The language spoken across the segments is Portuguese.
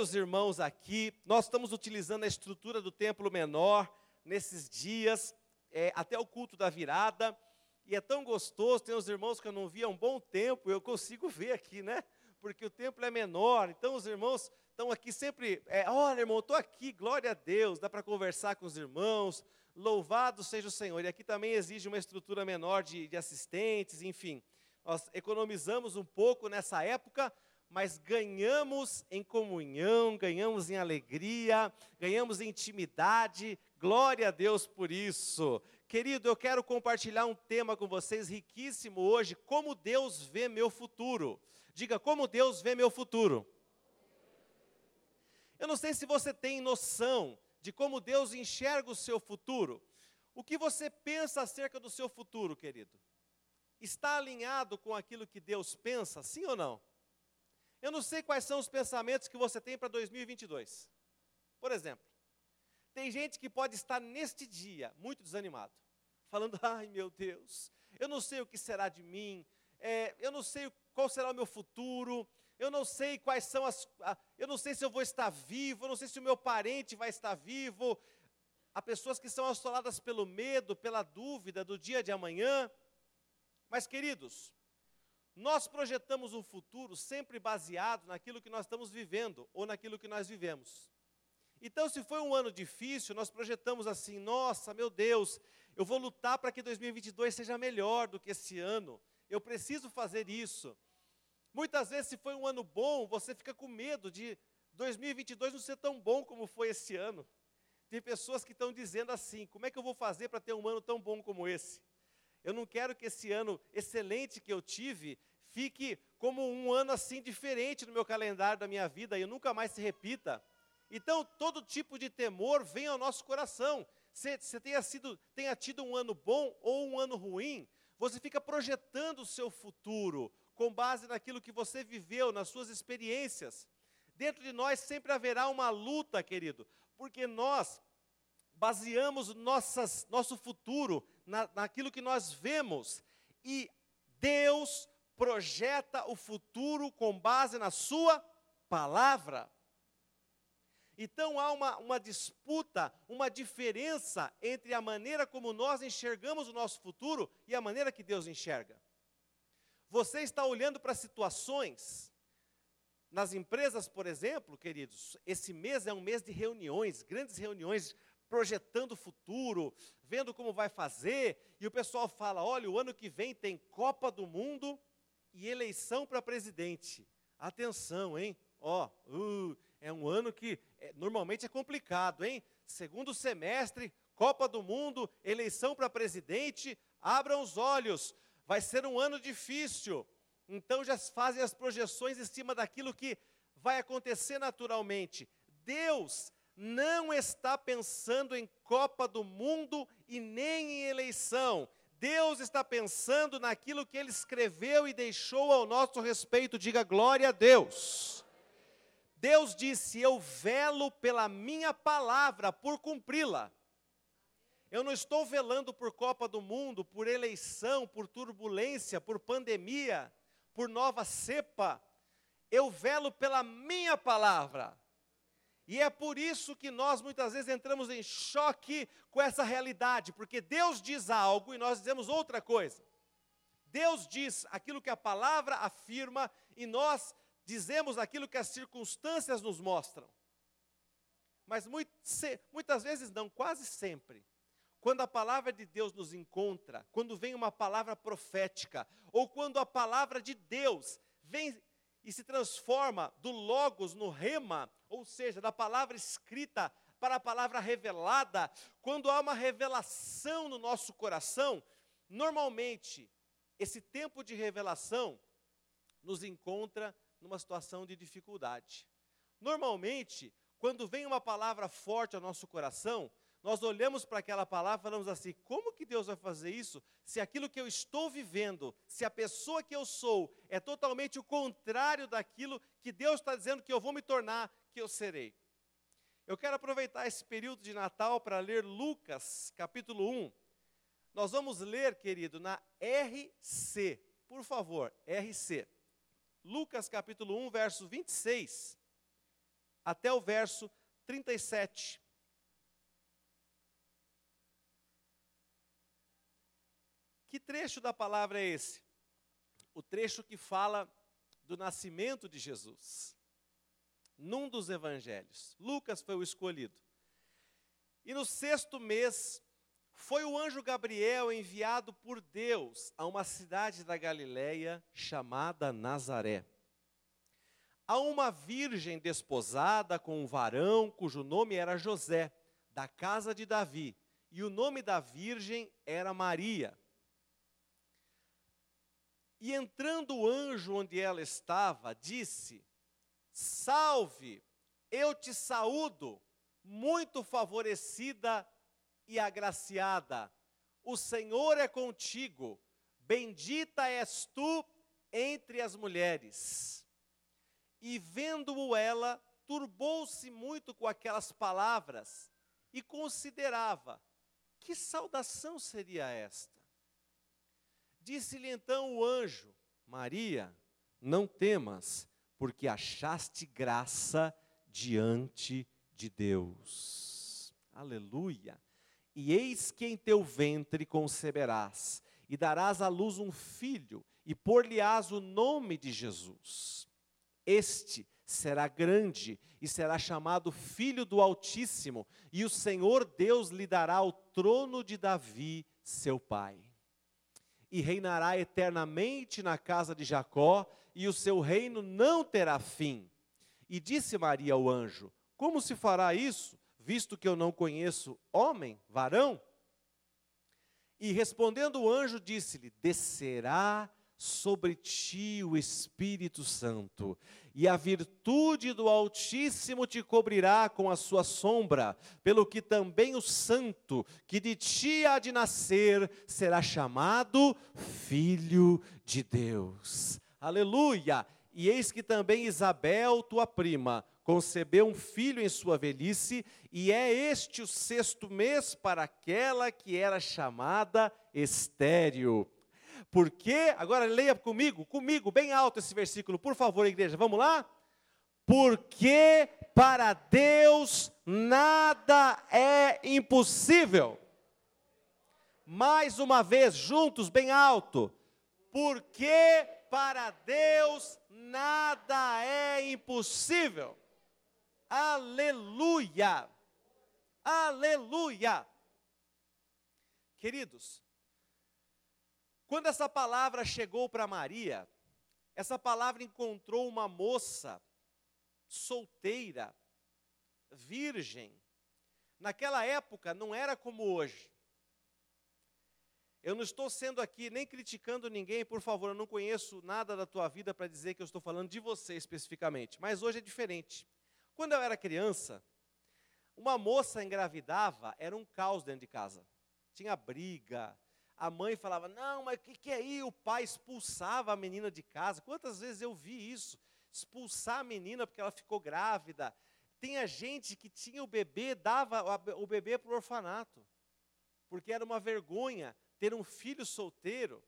Os irmãos aqui, nós estamos utilizando a estrutura do templo menor nesses dias, é, até o culto da virada, e é tão gostoso, tem os irmãos que eu não via há um bom tempo, eu consigo ver aqui, né? Porque o templo é menor, então os irmãos estão aqui sempre, é, olha irmão, estou aqui, glória a Deus, dá para conversar com os irmãos, louvado seja o Senhor. E aqui também exige uma estrutura menor de, de assistentes, enfim. Nós economizamos um pouco nessa época, mas ganhamos em comunhão, ganhamos em alegria, ganhamos em intimidade. Glória a Deus por isso. Querido, eu quero compartilhar um tema com vocês riquíssimo hoje, como Deus vê meu futuro. Diga, como Deus vê meu futuro. Eu não sei se você tem noção de como Deus enxerga o seu futuro. O que você pensa acerca do seu futuro, querido? Está alinhado com aquilo que Deus pensa, sim ou não? Eu não sei quais são os pensamentos que você tem para 2022. Por exemplo, tem gente que pode estar neste dia muito desanimado, falando: ai meu Deus, eu não sei o que será de mim, é, eu não sei qual será o meu futuro, eu não sei quais são as. eu não sei se eu vou estar vivo, eu não sei se o meu parente vai estar vivo. Há pessoas que são assoladas pelo medo, pela dúvida do dia de amanhã. Mas, queridos, nós projetamos um futuro sempre baseado naquilo que nós estamos vivendo ou naquilo que nós vivemos. Então, se foi um ano difícil, nós projetamos assim: nossa, meu Deus, eu vou lutar para que 2022 seja melhor do que esse ano, eu preciso fazer isso. Muitas vezes, se foi um ano bom, você fica com medo de 2022 não ser tão bom como foi esse ano. Tem pessoas que estão dizendo assim: como é que eu vou fazer para ter um ano tão bom como esse? Eu não quero que esse ano excelente que eu tive fique como um ano assim diferente no meu calendário da minha vida e nunca mais se repita. Então, todo tipo de temor vem ao nosso coração. Se você tenha, sido, tenha tido um ano bom ou um ano ruim, você fica projetando o seu futuro com base naquilo que você viveu, nas suas experiências. Dentro de nós sempre haverá uma luta, querido, porque nós baseamos nossas, nosso futuro na, naquilo que nós vemos. E Deus projeta o futuro com base na Sua palavra. Então há uma, uma disputa, uma diferença entre a maneira como nós enxergamos o nosso futuro e a maneira que Deus enxerga. Você está olhando para situações, nas empresas, por exemplo, queridos, esse mês é um mês de reuniões, grandes reuniões projetando o futuro, vendo como vai fazer, e o pessoal fala: olha, o ano que vem tem Copa do Mundo e eleição para presidente. Atenção, hein? Ó, uh, é um ano que é, normalmente é complicado, hein? Segundo semestre, Copa do Mundo, eleição para presidente, abram os olhos, vai ser um ano difícil. Então já fazem as projeções em cima daquilo que vai acontecer naturalmente. Deus não está pensando em Copa do Mundo e nem em eleição. Deus está pensando naquilo que Ele escreveu e deixou ao nosso respeito. Diga glória a Deus. Deus disse: Eu velo pela minha palavra, por cumpri-la. Eu não estou velando por Copa do Mundo, por eleição, por turbulência, por pandemia, por nova cepa. Eu velo pela minha palavra. E é por isso que nós muitas vezes entramos em choque com essa realidade, porque Deus diz algo e nós dizemos outra coisa. Deus diz aquilo que a palavra afirma e nós dizemos aquilo que as circunstâncias nos mostram. Mas muitas vezes não, quase sempre. Quando a palavra de Deus nos encontra, quando vem uma palavra profética, ou quando a palavra de Deus vem e se transforma do logos no rema, ou seja, da palavra escrita para a palavra revelada, quando há uma revelação no nosso coração, normalmente esse tempo de revelação nos encontra numa situação de dificuldade. Normalmente, quando vem uma palavra forte ao nosso coração, nós olhamos para aquela palavra e falamos assim: como que Deus vai fazer isso se aquilo que eu estou vivendo, se a pessoa que eu sou é totalmente o contrário daquilo que Deus está dizendo que eu vou me tornar, que eu serei? Eu quero aproveitar esse período de Natal para ler Lucas, capítulo 1. Nós vamos ler, querido, na RC, por favor, RC. Lucas capítulo 1, verso 26 até o verso 37. Que trecho da palavra é esse? O trecho que fala do nascimento de Jesus. Num dos evangelhos. Lucas foi o escolhido. E no sexto mês, foi o anjo Gabriel enviado por Deus a uma cidade da Galiléia chamada Nazaré. A uma virgem desposada com um varão cujo nome era José, da casa de Davi, e o nome da virgem era Maria. E entrando o anjo onde ela estava, disse: Salve, eu te saúdo, muito favorecida e agraciada. O Senhor é contigo, bendita és tu entre as mulheres. E vendo-o ela, turbou-se muito com aquelas palavras e considerava: que saudação seria esta? Disse-lhe então o anjo: Maria, não temas, porque achaste graça diante de Deus. Aleluia. E eis que em teu ventre conceberás, e darás à luz um filho, e por-lhe-ás o nome de Jesus. Este será grande e será chamado Filho do Altíssimo, e o Senhor Deus lhe dará o trono de Davi, seu pai e reinará eternamente na casa de Jacó, e o seu reino não terá fim. E disse Maria ao anjo: Como se fará isso, visto que eu não conheço homem, varão? E respondendo o anjo, disse-lhe: Descerá sobre ti o Espírito Santo, e a virtude do Altíssimo te cobrirá com a sua sombra, pelo que também o Santo, que de ti há de nascer, será chamado Filho de Deus. Aleluia! E eis que também Isabel, tua prima, concebeu um filho em sua velhice, e é este o sexto mês para aquela que era chamada estéril porque, agora leia comigo, comigo, bem alto esse versículo, por favor, igreja, vamos lá? Porque para Deus nada é impossível. Mais uma vez, juntos, bem alto. Porque para Deus nada é impossível. Aleluia! Aleluia! Queridos, quando essa palavra chegou para Maria, essa palavra encontrou uma moça solteira, virgem. Naquela época não era como hoje. Eu não estou sendo aqui nem criticando ninguém, por favor, eu não conheço nada da tua vida para dizer que eu estou falando de você especificamente, mas hoje é diferente. Quando eu era criança, uma moça engravidava, era um caos dentro de casa. Tinha briga, a mãe falava: Não, mas o que, que é aí? O pai expulsava a menina de casa. Quantas vezes eu vi isso? Expulsar a menina porque ela ficou grávida. Tinha gente que tinha o bebê, dava o bebê para o orfanato, porque era uma vergonha ter um filho solteiro.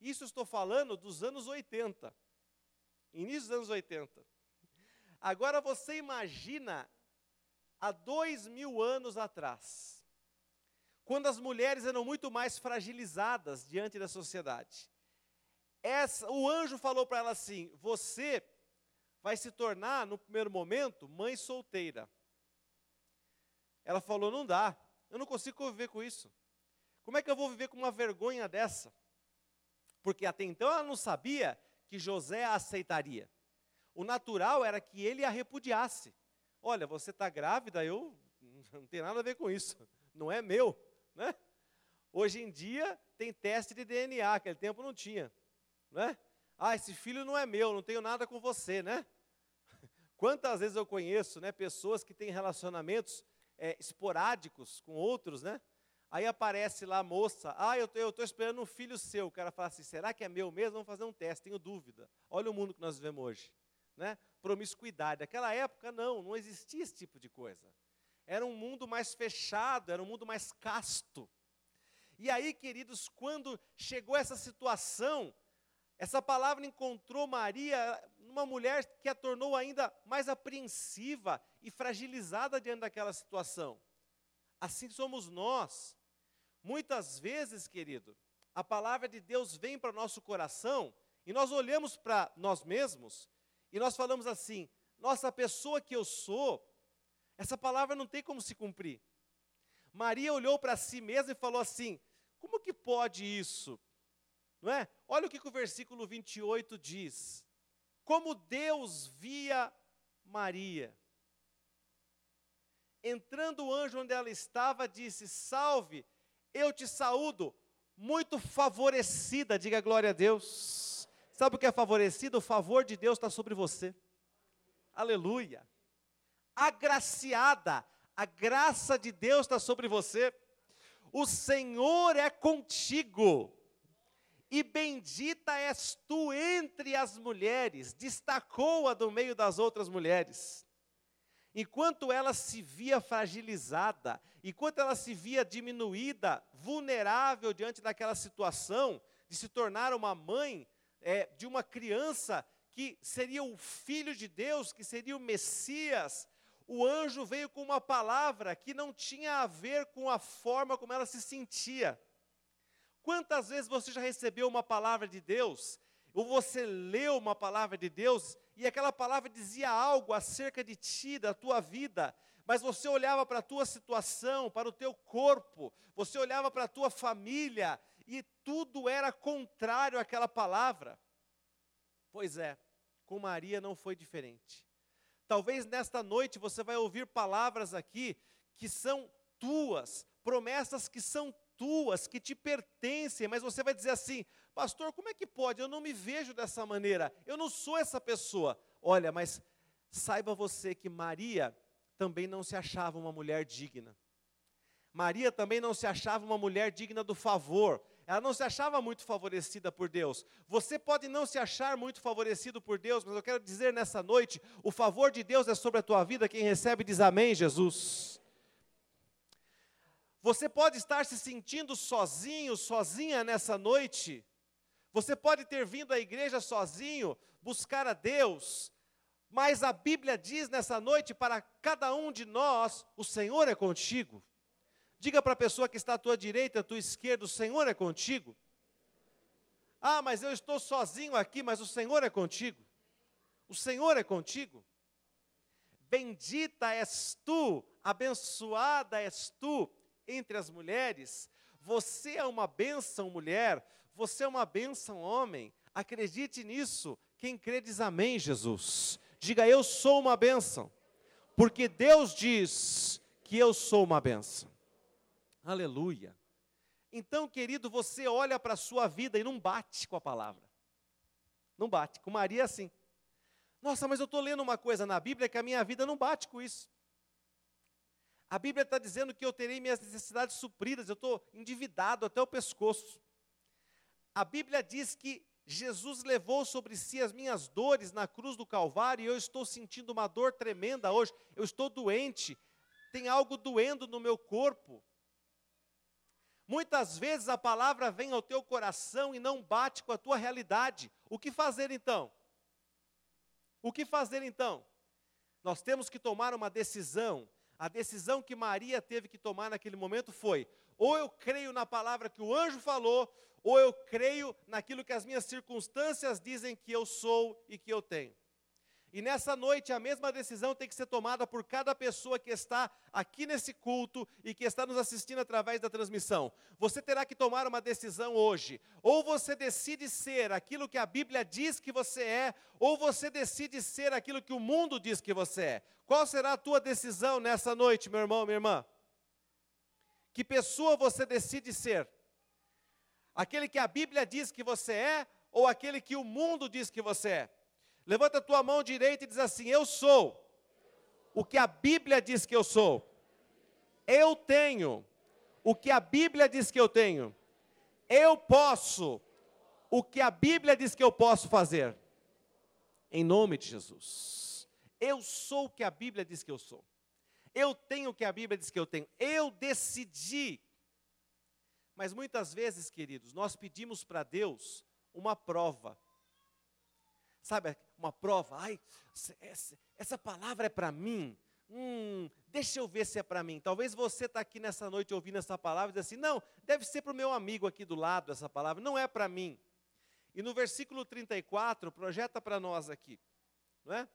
Isso estou falando dos anos 80, início dos anos 80. Agora você imagina há dois mil anos atrás quando as mulheres eram muito mais fragilizadas diante da sociedade. Essa, o anjo falou para ela assim: Você vai se tornar, no primeiro momento, mãe solteira. Ela falou: Não dá, eu não consigo conviver com isso. Como é que eu vou viver com uma vergonha dessa? Porque até então ela não sabia que José a aceitaria. O natural era que ele a repudiasse. Olha, você está grávida, eu não tenho nada a ver com isso, não é meu. Né? Hoje em dia tem teste de DNA, aquele tempo não tinha. Né? Ah, esse filho não é meu, não tenho nada com você, né? Quantas vezes eu conheço né, pessoas que têm relacionamentos é, esporádicos com outros, né? Aí aparece lá a moça, ah, eu estou esperando um filho seu. O cara fala assim, será que é meu mesmo? Vamos fazer um teste, tenho dúvida. Olha o mundo que nós vivemos hoje. Né? Promiscuidade. Naquela época, não, não existia esse tipo de coisa era um mundo mais fechado, era um mundo mais casto. E aí, queridos, quando chegou essa situação, essa palavra encontrou Maria numa mulher que a tornou ainda mais apreensiva e fragilizada diante daquela situação. Assim somos nós. Muitas vezes, querido, a palavra de Deus vem para o nosso coração e nós olhamos para nós mesmos e nós falamos assim: nossa, a pessoa que eu sou, essa palavra não tem como se cumprir. Maria olhou para si mesma e falou assim: como que pode isso? Não é? Olha o que, que o versículo 28 diz. Como Deus via Maria. Entrando o anjo onde ela estava, disse: Salve, eu te saúdo, muito favorecida, diga glória a Deus. Sabe o que é favorecida? O favor de Deus está sobre você. Aleluia. Agraciada, a graça de Deus está sobre você. O Senhor é contigo. E bendita és tu entre as mulheres, destacou-a do meio das outras mulheres. Enquanto ela se via fragilizada, enquanto ela se via diminuída, vulnerável diante daquela situação de se tornar uma mãe é, de uma criança que seria o filho de Deus, que seria o Messias, o anjo veio com uma palavra que não tinha a ver com a forma como ela se sentia. Quantas vezes você já recebeu uma palavra de Deus, ou você leu uma palavra de Deus, e aquela palavra dizia algo acerca de ti, da tua vida, mas você olhava para a tua situação, para o teu corpo, você olhava para a tua família, e tudo era contrário àquela palavra. Pois é, com Maria não foi diferente. Talvez nesta noite você vai ouvir palavras aqui que são tuas, promessas que são tuas, que te pertencem, mas você vai dizer assim: Pastor, como é que pode? Eu não me vejo dessa maneira, eu não sou essa pessoa. Olha, mas saiba você que Maria também não se achava uma mulher digna. Maria também não se achava uma mulher digna do favor ela não se achava muito favorecida por Deus. Você pode não se achar muito favorecido por Deus, mas eu quero dizer nessa noite: o favor de Deus é sobre a tua vida. Quem recebe diz amém, Jesus. Você pode estar se sentindo sozinho, sozinha nessa noite. Você pode ter vindo à igreja sozinho, buscar a Deus, mas a Bíblia diz nessa noite para cada um de nós: o Senhor é contigo. Diga para a pessoa que está à tua direita, à tua esquerda, o Senhor é contigo. Ah, mas eu estou sozinho aqui, mas o Senhor é contigo. O Senhor é contigo. Bendita és tu, abençoada és tu entre as mulheres. Você é uma bênção, mulher. Você é uma bênção, homem. Acredite nisso. Quem crê diz amém, Jesus. Diga, eu sou uma bênção. Porque Deus diz que eu sou uma bênção. Aleluia. Então, querido, você olha para a sua vida e não bate com a palavra. Não bate. Com Maria, assim. Nossa, mas eu estou lendo uma coisa na Bíblia que a minha vida não bate com isso. A Bíblia está dizendo que eu terei minhas necessidades supridas, eu estou endividado até o pescoço. A Bíblia diz que Jesus levou sobre si as minhas dores na cruz do Calvário e eu estou sentindo uma dor tremenda hoje. Eu estou doente, tem algo doendo no meu corpo. Muitas vezes a palavra vem ao teu coração e não bate com a tua realidade. O que fazer então? O que fazer então? Nós temos que tomar uma decisão. A decisão que Maria teve que tomar naquele momento foi: ou eu creio na palavra que o anjo falou, ou eu creio naquilo que as minhas circunstâncias dizem que eu sou e que eu tenho. E nessa noite a mesma decisão tem que ser tomada por cada pessoa que está aqui nesse culto e que está nos assistindo através da transmissão. Você terá que tomar uma decisão hoje. Ou você decide ser aquilo que a Bíblia diz que você é, ou você decide ser aquilo que o mundo diz que você é. Qual será a tua decisão nessa noite, meu irmão, minha irmã? Que pessoa você decide ser? Aquele que a Bíblia diz que você é ou aquele que o mundo diz que você é? Levanta a tua mão direita e diz assim: Eu sou o que a Bíblia diz que eu sou. Eu tenho o que a Bíblia diz que eu tenho. Eu posso o que a Bíblia diz que eu posso fazer. Em nome de Jesus. Eu sou o que a Bíblia diz que eu sou. Eu tenho o que a Bíblia diz que eu tenho. Eu decidi. Mas muitas vezes, queridos, nós pedimos para Deus uma prova. Sabe, uma prova. Ai, essa palavra é para mim. Hum, deixa eu ver se é para mim. Talvez você está aqui nessa noite ouvindo essa palavra e diz assim: não, deve ser para o meu amigo aqui do lado essa palavra, não é para mim. E no versículo 34, projeta para nós aqui, não é?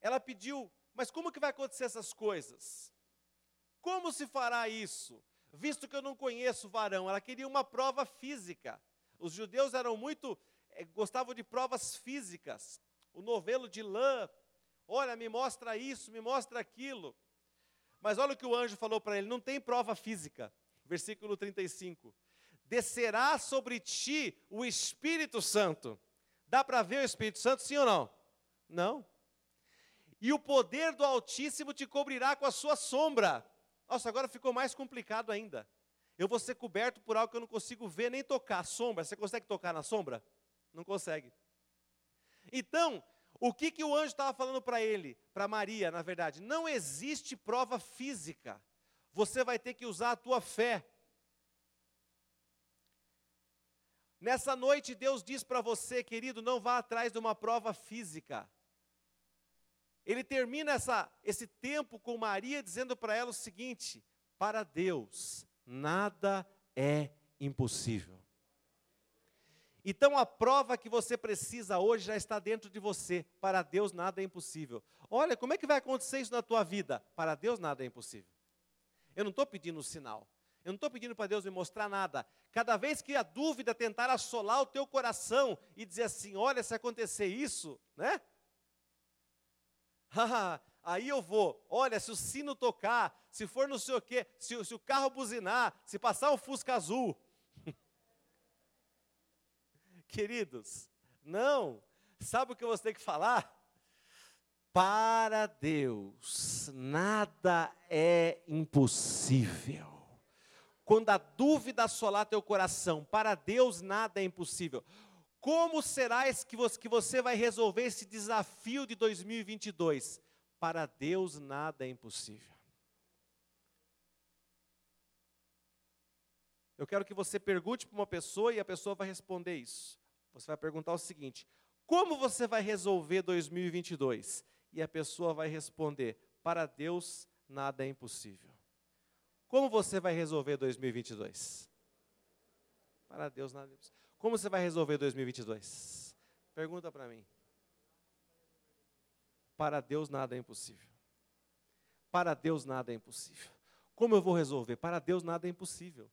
Ela pediu, mas como que vai acontecer essas coisas? Como se fará isso? Visto que eu não conheço o varão, ela queria uma prova física. Os judeus eram muito, eh, gostavam de provas físicas. O novelo de lã, olha, me mostra isso, me mostra aquilo. Mas olha o que o anjo falou para ele: não tem prova física. Versículo 35. Descerá sobre ti o Espírito Santo. Dá para ver o Espírito Santo, sim ou não? Não. E o poder do Altíssimo te cobrirá com a sua sombra. Nossa, agora ficou mais complicado ainda. Eu vou ser coberto por algo que eu não consigo ver nem tocar. Sombra, você consegue tocar na sombra? Não consegue. Então, o que, que o anjo estava falando para ele, para Maria, na verdade? Não existe prova física. Você vai ter que usar a tua fé. Nessa noite, Deus diz para você, querido, não vá atrás de uma prova física. Ele termina essa, esse tempo com Maria dizendo para ela o seguinte: para Deus nada é impossível. Então a prova que você precisa hoje já está dentro de você. Para Deus nada é impossível. Olha, como é que vai acontecer isso na tua vida? Para Deus nada é impossível. Eu não estou pedindo um sinal. Eu não estou pedindo para Deus me mostrar nada. Cada vez que a dúvida tentar assolar o teu coração e dizer assim, olha, se acontecer isso, né? aí eu vou. Olha, se o sino tocar, se for não sei o quê, se, se o carro buzinar, se passar um Fusca azul. Queridos, não. Sabe o que você tem que falar? Para Deus, nada é impossível. Quando a dúvida assolar teu coração, para Deus nada é impossível. Como será que você vai resolver esse desafio de 2022? Para Deus nada é impossível. Eu quero que você pergunte para uma pessoa e a pessoa vai responder isso. Você vai perguntar o seguinte: Como você vai resolver 2022? E a pessoa vai responder: Para Deus nada é impossível. Como você vai resolver 2022? Para Deus nada é impossível. Como você vai resolver 2022? Pergunta para mim. Para Deus nada é impossível. Para Deus nada é impossível. Como eu vou resolver? Para Deus nada é impossível.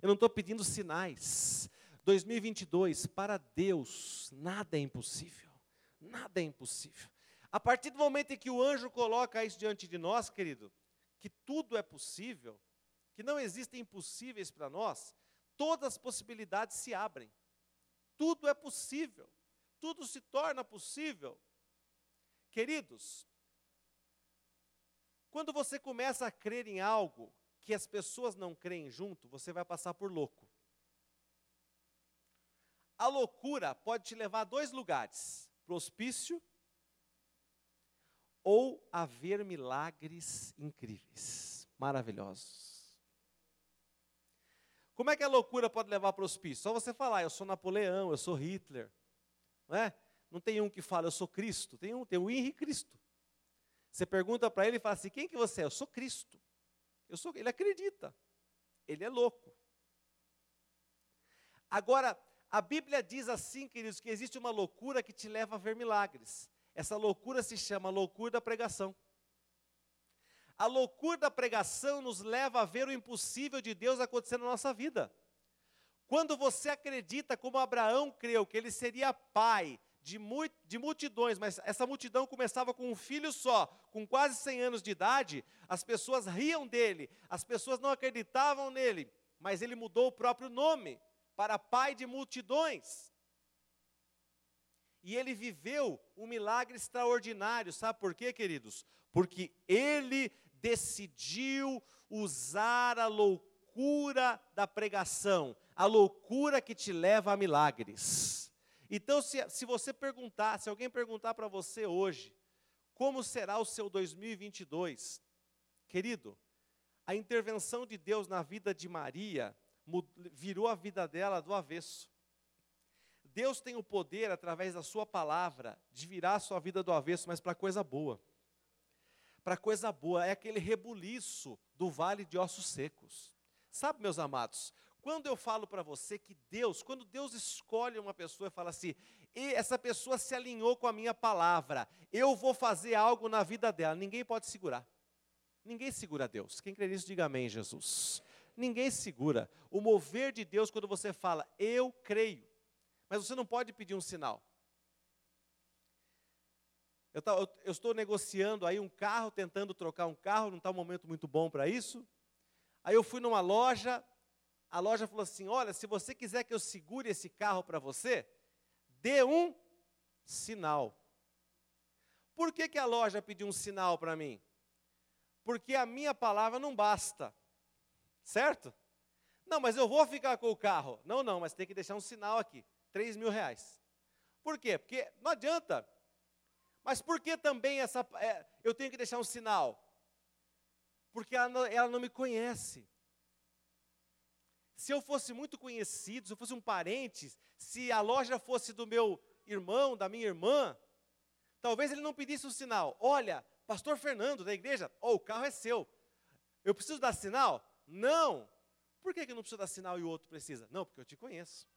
Eu não estou pedindo sinais. 2022, para Deus nada é impossível. Nada é impossível. A partir do momento em que o anjo coloca isso diante de nós, querido, que tudo é possível, que não existem impossíveis para nós, todas as possibilidades se abrem. Tudo é possível. Tudo se torna possível. Queridos, quando você começa a crer em algo que as pessoas não creem junto, você vai passar por louco. A loucura pode te levar a dois lugares: para o hospício ou a ver milagres incríveis, maravilhosos. Como é que a loucura pode levar para o hospício? Só você falar, eu sou Napoleão, eu sou Hitler. Não é? Não tem um que fala, eu sou Cristo. Tem um, tem o Henri Cristo. Você pergunta para ele e fala assim, quem que você é? Eu sou Cristo. Eu sou, ele acredita. Ele é louco. Agora, a Bíblia diz assim, queridos, que existe uma loucura que te leva a ver milagres. Essa loucura se chama loucura da pregação. A loucura da pregação nos leva a ver o impossível de Deus acontecer na nossa vida. Quando você acredita, como Abraão creu, que ele seria pai de, de, multidões, mas essa multidão começava com um filho só, com quase 100 anos de idade, as pessoas riam dele, as pessoas não acreditavam nele, mas ele mudou o próprio nome para pai de multidões. E ele viveu um milagre extraordinário, sabe por quê, queridos? Porque ele decidiu usar a loucura da pregação, a loucura que te leva a milagres. Então, se, se você perguntar, se alguém perguntar para você hoje, como será o seu 2022, querido, a intervenção de Deus na vida de Maria virou a vida dela do avesso. Deus tem o poder, através da Sua palavra, de virar a sua vida do avesso, mas para coisa boa. Para coisa boa, é aquele rebuliço do vale de ossos secos. Sabe, meus amados, quando eu falo para você que Deus, quando Deus escolhe uma pessoa e fala assim, e essa pessoa se alinhou com a minha palavra, eu vou fazer algo na vida dela, ninguém pode segurar. Ninguém segura Deus. Quem crê nisso, diga amém, Jesus. Ninguém segura. O mover de Deus, quando você fala, eu creio. Mas você não pode pedir um sinal. Eu, tá, eu, eu estou negociando aí um carro, tentando trocar um carro, não está um momento muito bom para isso. Aí eu fui numa loja, a loja falou assim: Olha, se você quiser que eu segure esse carro para você, dê um sinal. Por que, que a loja pediu um sinal para mim? Porque a minha palavra não basta, certo? Não, mas eu vou ficar com o carro. Não, não, mas tem que deixar um sinal aqui: 3 mil reais. Por quê? Porque não adianta. Mas por que também essa, é, eu tenho que deixar um sinal? Porque ela não, ela não me conhece. Se eu fosse muito conhecido, se eu fosse um parente, se a loja fosse do meu irmão, da minha irmã, talvez ele não pedisse um sinal. Olha, pastor Fernando da igreja, oh, o carro é seu. Eu preciso dar sinal? Não. Por que, que eu não preciso dar sinal e o outro precisa? Não, porque eu te conheço.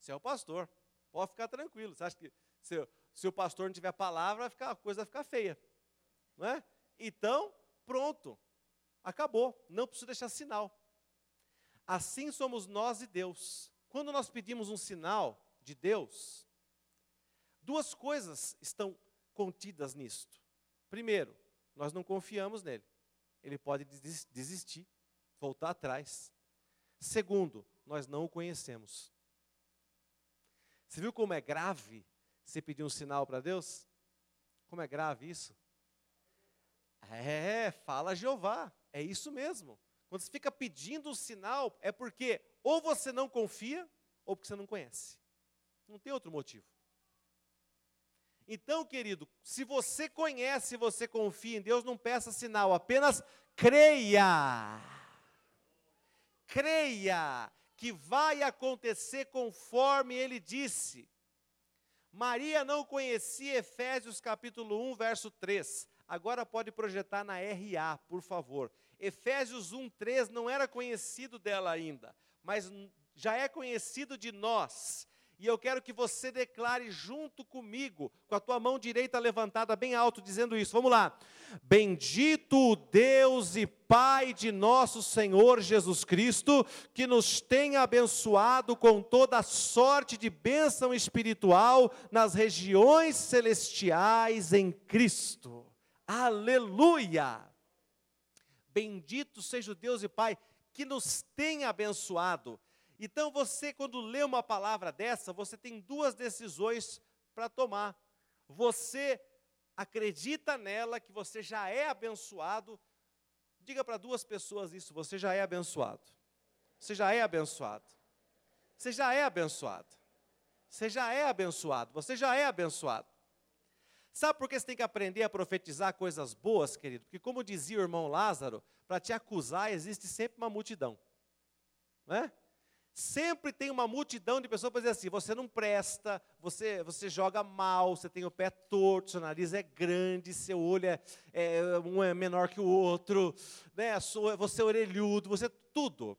Você é o pastor. Pode ficar tranquilo. Você acha que se, se o pastor não tiver palavra, ficar, a coisa vai ficar feia. Não é? Então, pronto. Acabou. Não preciso deixar sinal. Assim somos nós e Deus. Quando nós pedimos um sinal de Deus, duas coisas estão contidas nisto. Primeiro, nós não confiamos nele. Ele pode desistir, voltar atrás. Segundo, nós não o conhecemos. Você viu como é grave você pedir um sinal para Deus? Como é grave isso? É, fala Jeová, é isso mesmo. Quando você fica pedindo um sinal, é porque ou você não confia, ou porque você não conhece. Não tem outro motivo. Então, querido, se você conhece, você confia em Deus, não peça sinal, apenas creia. Creia que vai acontecer conforme ele disse. Maria não conhecia Efésios capítulo 1, verso 3. Agora pode projetar na RA, por favor. Efésios 1:3 não era conhecido dela ainda, mas já é conhecido de nós. E eu quero que você declare junto comigo, com a tua mão direita levantada bem alto, dizendo isso. Vamos lá. Bendito o Deus e Pai de nosso Senhor Jesus Cristo, que nos tem abençoado com toda sorte de bênção espiritual nas regiões celestiais em Cristo. Aleluia! Bendito seja o Deus e Pai que nos tem abençoado. Então você, quando lê uma palavra dessa, você tem duas decisões para tomar. Você acredita nela, que você já é abençoado. Diga para duas pessoas isso: você já é abençoado. Você já é abençoado. Você já é abençoado. Você já é abençoado. Você já é abençoado. Sabe por que você tem que aprender a profetizar coisas boas, querido? Porque, como dizia o irmão Lázaro, para te acusar existe sempre uma multidão. Não é? Sempre tem uma multidão de pessoas para dizer assim: você não presta, você, você joga mal, você tem o pé torto, seu nariz é grande, seu olho é, é um é menor que o outro, né? você é orelhudo, você tudo.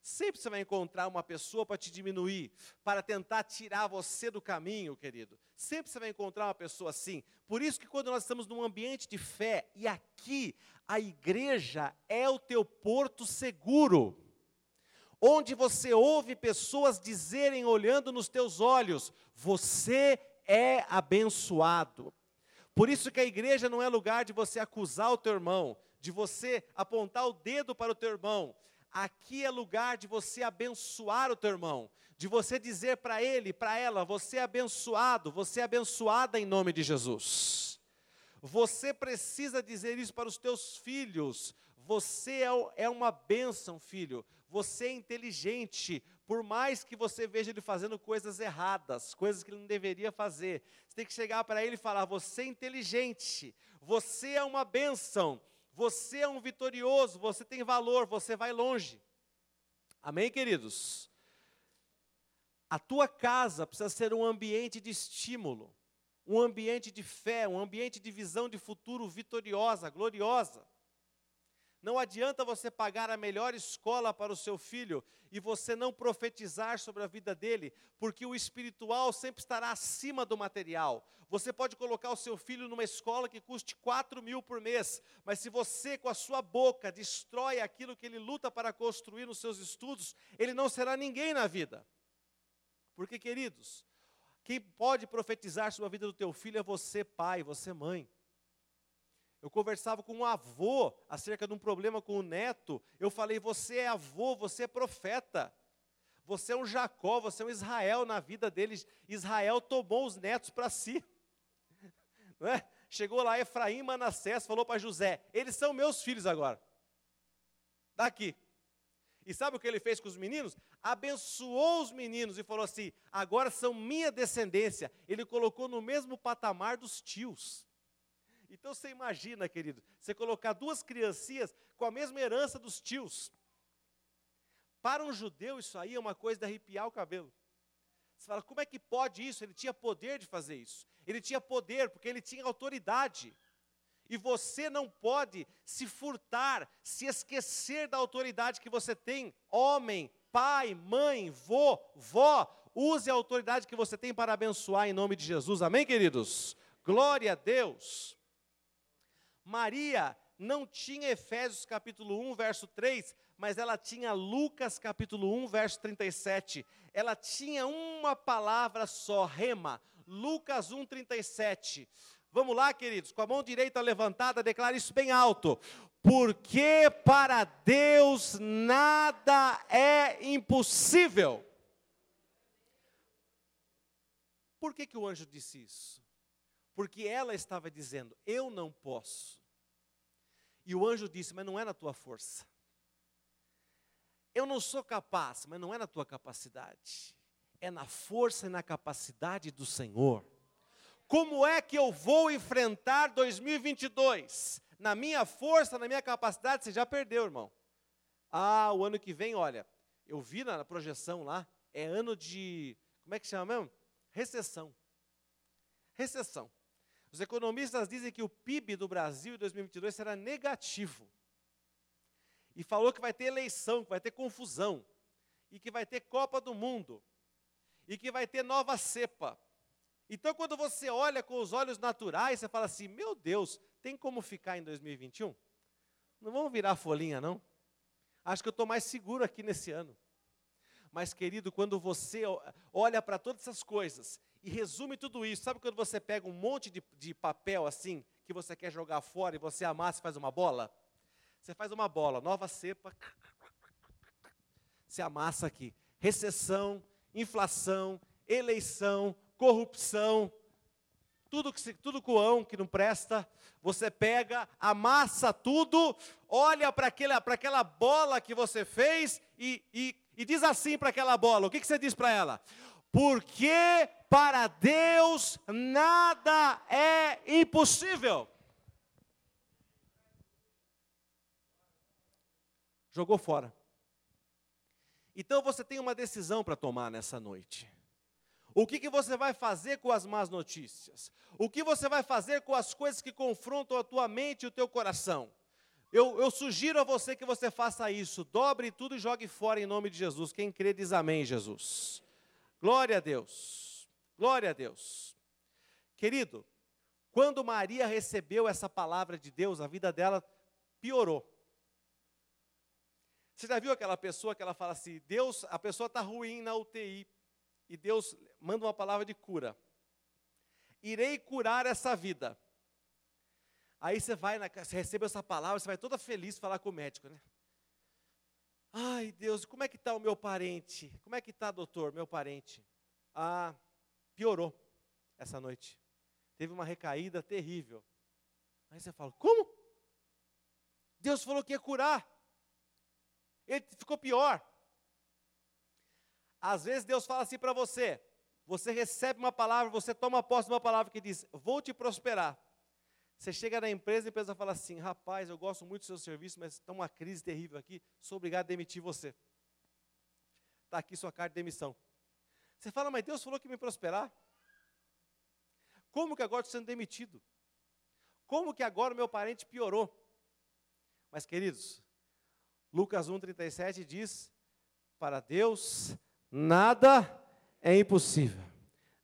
Sempre você vai encontrar uma pessoa para te diminuir, para tentar tirar você do caminho, querido. Sempre você vai encontrar uma pessoa assim. Por isso que quando nós estamos num ambiente de fé, e aqui a igreja é o teu porto seguro, onde você ouve pessoas dizerem, olhando nos teus olhos, você é abençoado. Por isso que a igreja não é lugar de você acusar o teu irmão, de você apontar o dedo para o teu irmão, Aqui é lugar de você abençoar o teu irmão, de você dizer para ele, para ela, você é abençoado, você é abençoada em nome de Jesus. Você precisa dizer isso para os teus filhos. Você é, é uma bênção, filho. Você é inteligente. Por mais que você veja ele fazendo coisas erradas, coisas que ele não deveria fazer, você tem que chegar para ele e falar: Você é inteligente. Você é uma bênção. Você é um vitorioso, você tem valor, você vai longe. Amém, queridos? A tua casa precisa ser um ambiente de estímulo, um ambiente de fé, um ambiente de visão de futuro vitoriosa, gloriosa. Não adianta você pagar a melhor escola para o seu filho e você não profetizar sobre a vida dele, porque o espiritual sempre estará acima do material. Você pode colocar o seu filho numa escola que custe 4 mil por mês, mas se você, com a sua boca, destrói aquilo que ele luta para construir nos seus estudos, ele não será ninguém na vida. Porque, queridos, quem pode profetizar sobre a vida do teu filho é você, pai, você, mãe. Eu conversava com um avô acerca de um problema com o neto. Eu falei: Você é avô, você é profeta. Você é um Jacó, você é um Israel na vida deles. Israel tomou os netos para si. Não é? Chegou lá Efraim Manassés, falou para José: Eles são meus filhos agora. Daqui. E sabe o que ele fez com os meninos? Abençoou os meninos e falou assim: agora são minha descendência. Ele colocou no mesmo patamar dos tios. Então você imagina, querido, você colocar duas criancinhas com a mesma herança dos tios. Para um judeu, isso aí é uma coisa de arrepiar o cabelo. Você fala, como é que pode isso? Ele tinha poder de fazer isso. Ele tinha poder, porque ele tinha autoridade. E você não pode se furtar, se esquecer da autoridade que você tem. Homem, pai, mãe, vô, vó, use a autoridade que você tem para abençoar em nome de Jesus. Amém, queridos? Glória a Deus. Maria não tinha Efésios capítulo 1, verso 3, mas ela tinha Lucas capítulo 1, verso 37. Ela tinha uma palavra só, rema. Lucas 1, 37. Vamos lá, queridos, com a mão direita levantada, declare isso bem alto. Porque para Deus nada é impossível. Por que, que o anjo disse isso? Porque ela estava dizendo: Eu não posso. E o anjo disse: Mas não é na tua força. Eu não sou capaz, mas não é na tua capacidade. É na força e na capacidade do Senhor. Como é que eu vou enfrentar 2022? Na minha força, na minha capacidade, você já perdeu, irmão. Ah, o ano que vem, olha, eu vi na projeção lá, é ano de, como é que chama mesmo? Recessão. Recessão. Os economistas dizem que o PIB do Brasil em 2022 será negativo. E falou que vai ter eleição, que vai ter confusão, e que vai ter Copa do Mundo, e que vai ter nova cepa. Então, quando você olha com os olhos naturais, você fala assim: meu Deus, tem como ficar em 2021? Não vamos virar folhinha, não? Acho que eu estou mais seguro aqui nesse ano. Mas, querido, quando você olha para todas essas coisas e resume tudo isso. Sabe quando você pega um monte de, de papel assim, que você quer jogar fora e você amassa e faz uma bola? Você faz uma bola, nova cepa, você amassa aqui. Recessão, inflação, eleição, corrupção, tudo, que tudo coão que não presta, você pega, amassa tudo, olha para aquela, aquela bola que você fez e, e, e diz assim para aquela bola: o que, que você diz para ela? Porque para Deus nada é impossível. Jogou fora. Então você tem uma decisão para tomar nessa noite. O que, que você vai fazer com as más notícias? O que você vai fazer com as coisas que confrontam a tua mente e o teu coração? Eu, eu, sugiro a você que você faça isso. Dobre tudo e jogue fora em nome de Jesus. Quem crê diz amém, Jesus. Glória a Deus. Glória a Deus. Querido, quando Maria recebeu essa palavra de Deus, a vida dela piorou. Você já viu aquela pessoa que ela fala assim: Deus, a pessoa está ruim na UTI, e Deus manda uma palavra de cura. Irei curar essa vida. Aí você vai, na, você recebe essa palavra, você vai toda feliz falar com o médico, né? Ai, Deus, como é que está o meu parente? Como é que está, doutor, meu parente? Ah, piorou essa noite. Teve uma recaída terrível. Aí você fala: como? Deus falou que ia curar. Ele ficou pior. Às vezes Deus fala assim para você: você recebe uma palavra, você toma posse de uma palavra que diz: vou te prosperar. Você chega na empresa e a empresa fala assim: rapaz, eu gosto muito do seu serviço, mas está uma crise terrível aqui, sou obrigado a demitir você. Está aqui sua carta de demissão. Você fala, mas Deus falou que me prosperar. Como que agora estou sendo demitido? Como que agora o meu parente piorou? Mas, queridos, Lucas 1,37 diz: Para Deus nada é impossível.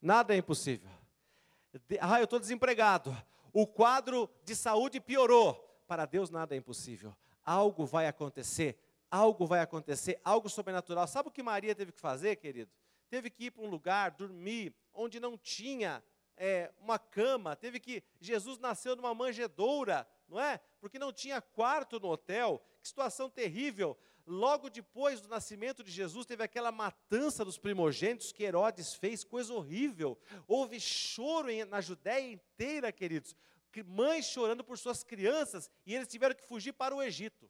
Nada é impossível. Ah, eu estou desempregado. O quadro de saúde piorou. Para Deus nada é impossível. Algo vai acontecer. Algo vai acontecer. Algo sobrenatural. Sabe o que Maria teve que fazer, querido? Teve que ir para um lugar, dormir, onde não tinha é, uma cama. Teve que. Jesus nasceu numa manjedoura, não é? Porque não tinha quarto no hotel. Que situação terrível. Logo depois do nascimento de Jesus, teve aquela matança dos primogênitos que Herodes fez, coisa horrível. Houve choro na Judéia inteira, queridos. Mães chorando por suas crianças, e eles tiveram que fugir para o Egito.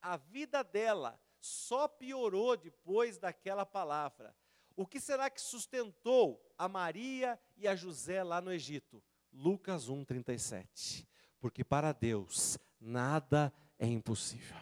A vida dela só piorou depois daquela palavra. O que será que sustentou a Maria e a José lá no Egito? Lucas 1,37. Porque para Deus nada é impossível.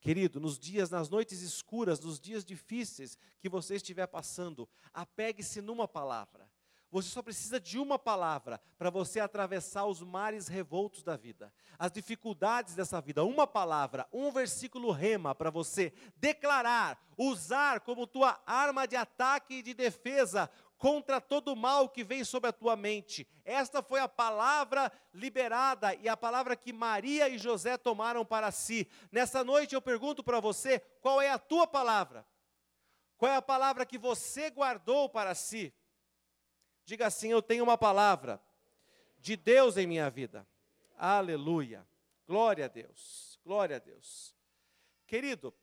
Querido, nos dias, nas noites escuras, nos dias difíceis que você estiver passando, apegue-se numa palavra. Você só precisa de uma palavra para você atravessar os mares revoltos da vida, as dificuldades dessa vida. Uma palavra, um versículo rema para você declarar, usar como tua arma de ataque e de defesa contra todo o mal que vem sobre a tua mente. Esta foi a palavra liberada e a palavra que Maria e José tomaram para si. Nessa noite eu pergunto para você: qual é a tua palavra? Qual é a palavra que você guardou para si? Diga assim: Eu tenho uma palavra de Deus em minha vida. Aleluia. Glória a Deus. Glória a Deus. Querido,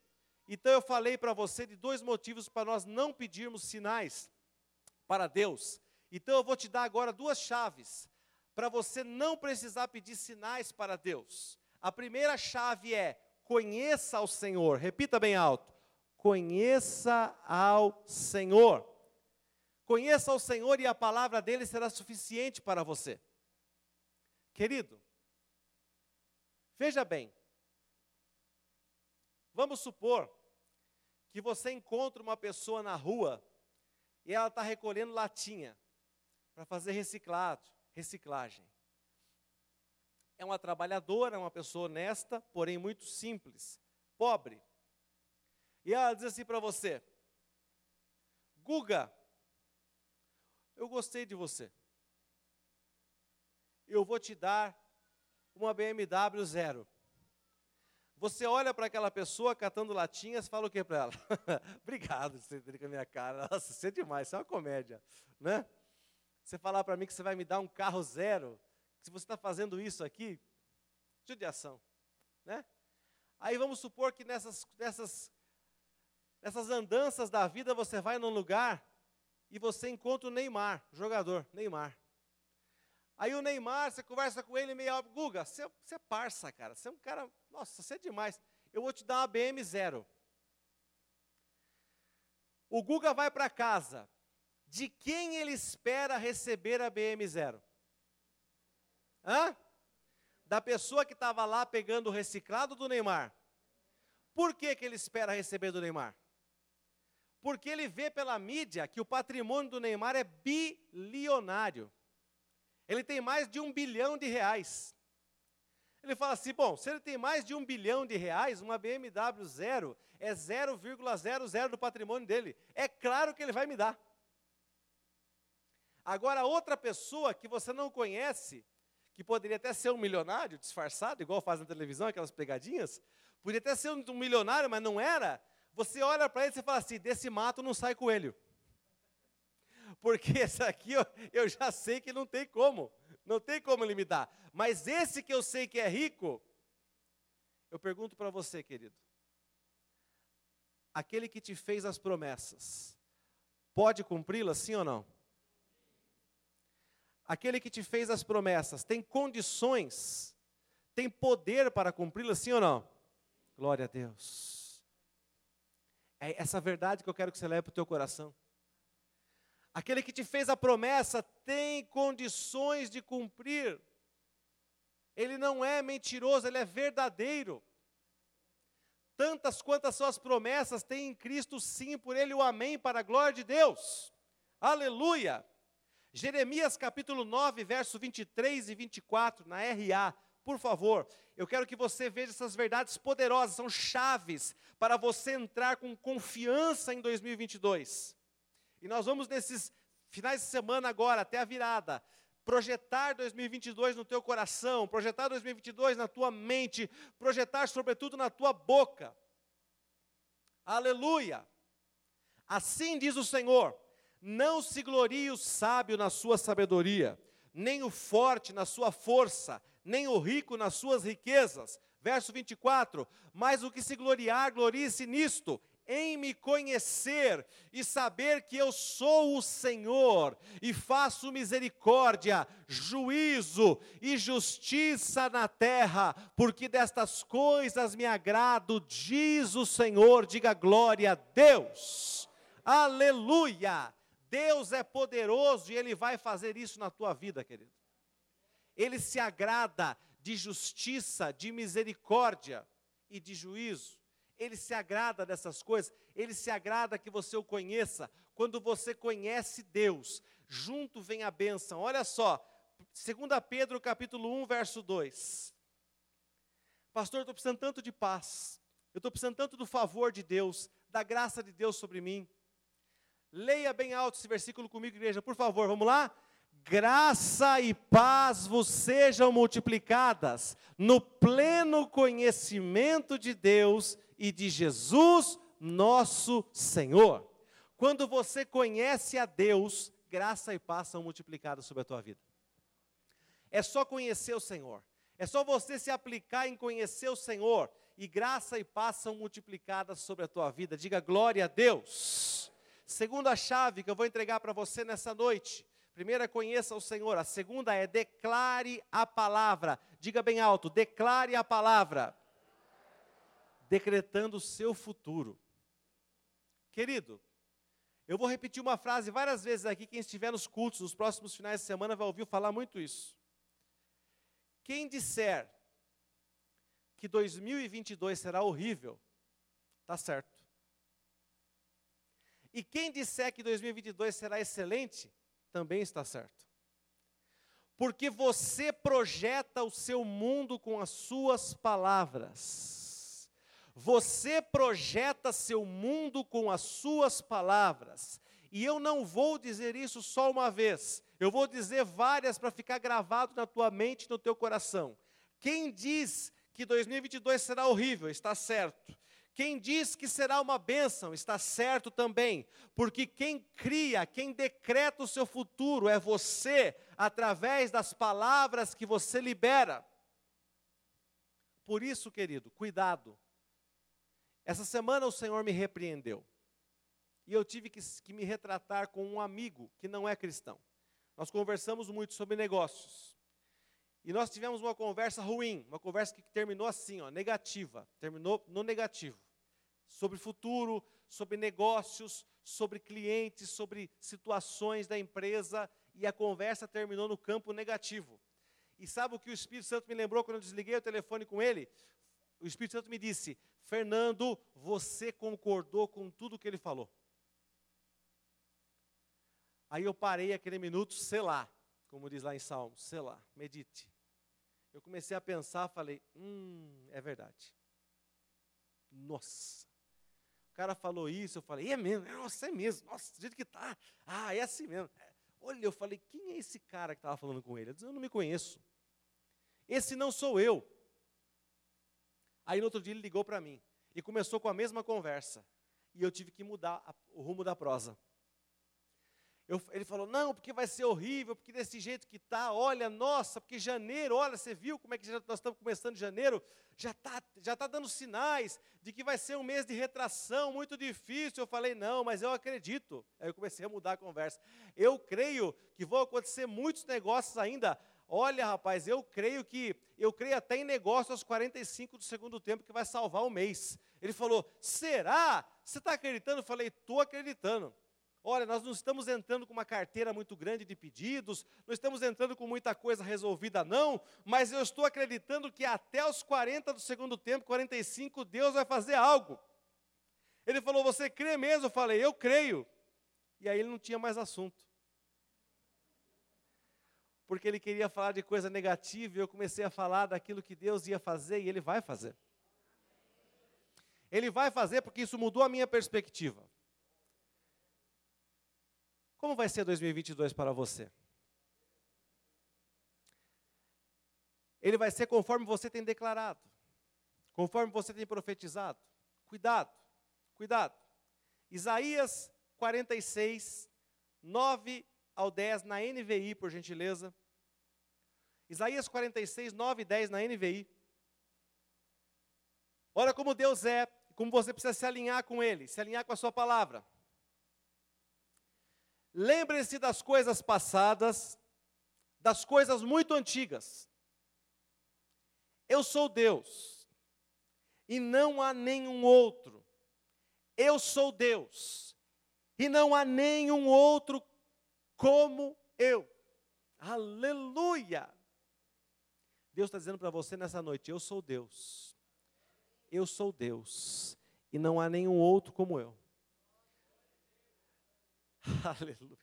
então eu falei para você de dois motivos para nós não pedirmos sinais para Deus. Então eu vou te dar agora duas chaves para você não precisar pedir sinais para Deus. A primeira chave é: conheça ao Senhor. Repita bem alto: conheça ao Senhor. Conheça ao Senhor e a palavra dele será suficiente para você. Querido, veja bem. Vamos supor que você encontra uma pessoa na rua e ela está recolhendo latinha para fazer reciclado, reciclagem. É uma trabalhadora, uma pessoa honesta, porém muito simples, pobre. E ela diz assim para você: Guga, eu gostei de você. Eu vou te dar uma BMW zero. Você olha para aquela pessoa catando latinhas, fala o que para ela? Obrigado, você com a minha cara. Nossa, você é demais, isso é uma comédia, né? Você falar para mim que você vai me dar um carro zero, se você está fazendo isso aqui, judiação, né? Aí vamos supor que nessas, nessas, nessas andanças da vida você vai num lugar e você encontra o Neymar, jogador, Neymar. Aí o Neymar, você conversa com ele meio, Guga, você, você é parça, cara, você é um cara nossa, você é demais. Eu vou te dar uma BM zero. O Guga vai para casa. De quem ele espera receber a BM zero? Hã? Da pessoa que estava lá pegando o reciclado do Neymar. Por que, que ele espera receber do Neymar? Porque ele vê pela mídia que o patrimônio do Neymar é bilionário. Ele tem mais de um bilhão de reais. Ele fala assim: bom, se ele tem mais de um bilhão de reais, uma BMW zero é 0,00 do patrimônio dele. É claro que ele vai me dar. Agora, outra pessoa que você não conhece, que poderia até ser um milionário disfarçado, igual faz na televisão, aquelas pegadinhas, poderia até ser um milionário, mas não era. Você olha para ele e fala assim: desse mato não sai coelho. Porque esse aqui eu, eu já sei que não tem como. Não tem como limitar. Mas esse que eu sei que é rico, eu pergunto para você, querido. Aquele que te fez as promessas, pode cumpri-las, sim ou não? Aquele que te fez as promessas tem condições, tem poder para cumpri-las, sim ou não? Glória a Deus. É essa verdade que eu quero que você leve para o teu coração. Aquele que te fez a promessa tem condições de cumprir. Ele não é mentiroso, ele é verdadeiro. tantas quantas são as promessas, tem em Cristo sim, por Ele o amém, para a glória de Deus. Aleluia! Jeremias capítulo 9, verso 23 e 24, na RA, por favor, eu quero que você veja essas verdades poderosas, são chaves para você entrar com confiança em 2022. E nós vamos nesses finais de semana agora, até a virada, projetar 2022 no teu coração, projetar 2022 na tua mente, projetar sobretudo na tua boca. Aleluia! Assim diz o Senhor: não se glorie o sábio na sua sabedoria, nem o forte na sua força, nem o rico nas suas riquezas. Verso 24: Mas o que se gloriar, glorie-se nisto, em me conhecer e saber que eu sou o Senhor e faço misericórdia, juízo e justiça na terra, porque destas coisas me agrado, diz o Senhor, diga glória a Deus. Aleluia! Deus é poderoso e Ele vai fazer isso na tua vida, querido. Ele se agrada de justiça, de misericórdia e de juízo. Ele se agrada dessas coisas, ele se agrada que você o conheça. Quando você conhece Deus, junto vem a bênção. Olha só, 2 Pedro capítulo 1, verso 2. Pastor, eu estou precisando tanto de paz, eu estou precisando tanto do favor de Deus, da graça de Deus sobre mim. Leia bem alto esse versículo comigo, igreja, por favor, vamos lá? Graça e paz vos sejam multiplicadas no pleno conhecimento de Deus e de Jesus, nosso Senhor. Quando você conhece a Deus, graça e paz são multiplicadas sobre a tua vida. É só conhecer o Senhor. É só você se aplicar em conhecer o Senhor e graça e paz são multiplicadas sobre a tua vida. Diga glória a Deus. Segunda chave que eu vou entregar para você nessa noite. Primeira conheça o Senhor, a segunda é declare a palavra. Diga bem alto, declare a palavra decretando o seu futuro. Querido, eu vou repetir uma frase várias vezes aqui, quem estiver nos cultos nos próximos finais de semana vai ouvir falar muito isso. Quem disser que 2022 será horrível, está certo. E quem disser que 2022 será excelente, também está certo. Porque você projeta o seu mundo com as suas palavras. Você projeta seu mundo com as suas palavras. E eu não vou dizer isso só uma vez, eu vou dizer várias para ficar gravado na tua mente no teu coração. Quem diz que 2022 será horrível, está certo. Quem diz que será uma bênção, está certo também, porque quem cria, quem decreta o seu futuro é você, através das palavras que você libera. Por isso, querido, cuidado essa semana o Senhor me repreendeu. E eu tive que, que, me retratar com um amigo que não é cristão. Nós conversamos muito sobre negócios. E nós tivemos uma conversa ruim, uma conversa que terminou assim, ó, negativa, terminou no negativo. Sobre futuro, sobre negócios, sobre clientes, sobre situações da empresa, e a conversa terminou no campo negativo. E sabe o que o Espírito Santo me lembrou quando eu desliguei o telefone com ele? O Espírito Santo me disse: Fernando, você concordou com tudo que ele falou. Aí eu parei aquele minuto, sei lá, como diz lá em Salmos, sei lá, medite. Eu comecei a pensar, falei, hum, é verdade. Nossa. Cara falou isso, eu falei, é mesmo, nossa, é mesmo, nossa, do jeito que tá, ah, é assim mesmo. Olha, eu falei, quem é esse cara que estava falando com ele? Eu disse, eu não me conheço. Esse não sou eu. Aí no outro dia ele ligou para mim e começou com a mesma conversa. E eu tive que mudar o rumo da prosa. Eu, ele falou, não, porque vai ser horrível, porque desse jeito que está, olha, nossa, porque janeiro, olha, você viu como é que já, nós estamos começando janeiro, já está já tá dando sinais de que vai ser um mês de retração muito difícil. Eu falei, não, mas eu acredito. Aí eu comecei a mudar a conversa. Eu creio que vão acontecer muitos negócios ainda Olha, rapaz, eu creio que, eu creio até em negócio aos 45 do segundo tempo que vai salvar o mês. Ele falou, será? Você está acreditando? Eu falei, estou acreditando. Olha, nós não estamos entrando com uma carteira muito grande de pedidos, não estamos entrando com muita coisa resolvida, não, mas eu estou acreditando que até os 40 do segundo tempo, 45, Deus vai fazer algo. Ele falou: Você crê mesmo? Eu falei: Eu creio. E aí ele não tinha mais assunto. Porque ele queria falar de coisa negativa e eu comecei a falar daquilo que Deus ia fazer e ele vai fazer. Ele vai fazer porque isso mudou a minha perspectiva. Como vai ser 2022 para você? Ele vai ser conforme você tem declarado, conforme você tem profetizado. Cuidado, cuidado. Isaías 46, 9 ao 10 na NVI, por gentileza. Isaías 46, 9 e 10 na NVI. Olha como Deus é, como você precisa se alinhar com Ele, se alinhar com a Sua palavra. Lembre-se das coisas passadas, das coisas muito antigas. Eu sou Deus, e não há nenhum outro. Eu sou Deus, e não há nenhum outro como eu. Aleluia! Deus está dizendo para você nessa noite: Eu sou Deus. Eu sou Deus. E não há nenhum outro como eu. Aleluia.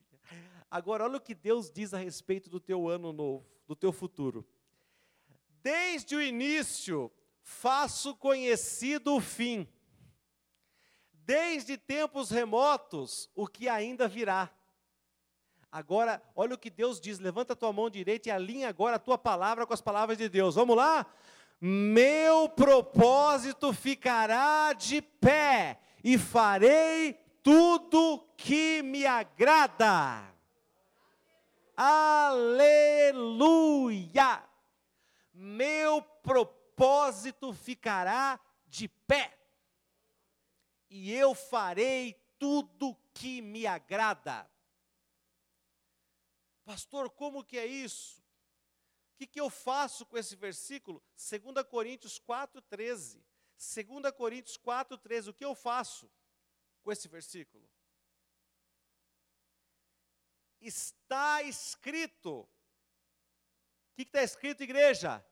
Agora, olha o que Deus diz a respeito do teu ano novo, do teu futuro. Desde o início faço conhecido o fim, desde tempos remotos o que ainda virá. Agora, olha o que Deus diz: levanta a tua mão direita e alinha agora a tua palavra com as palavras de Deus. Vamos lá? Meu propósito ficará de pé e farei tudo que me agrada. Aleluia! Meu propósito ficará de pé, e eu farei tudo que me agrada. Pastor, como que é isso? O que, que eu faço com esse versículo? 2 Coríntios 4,13. 2 Coríntios 4,13. O que eu faço? Com esse versículo? Está escrito. O que está escrito, igreja?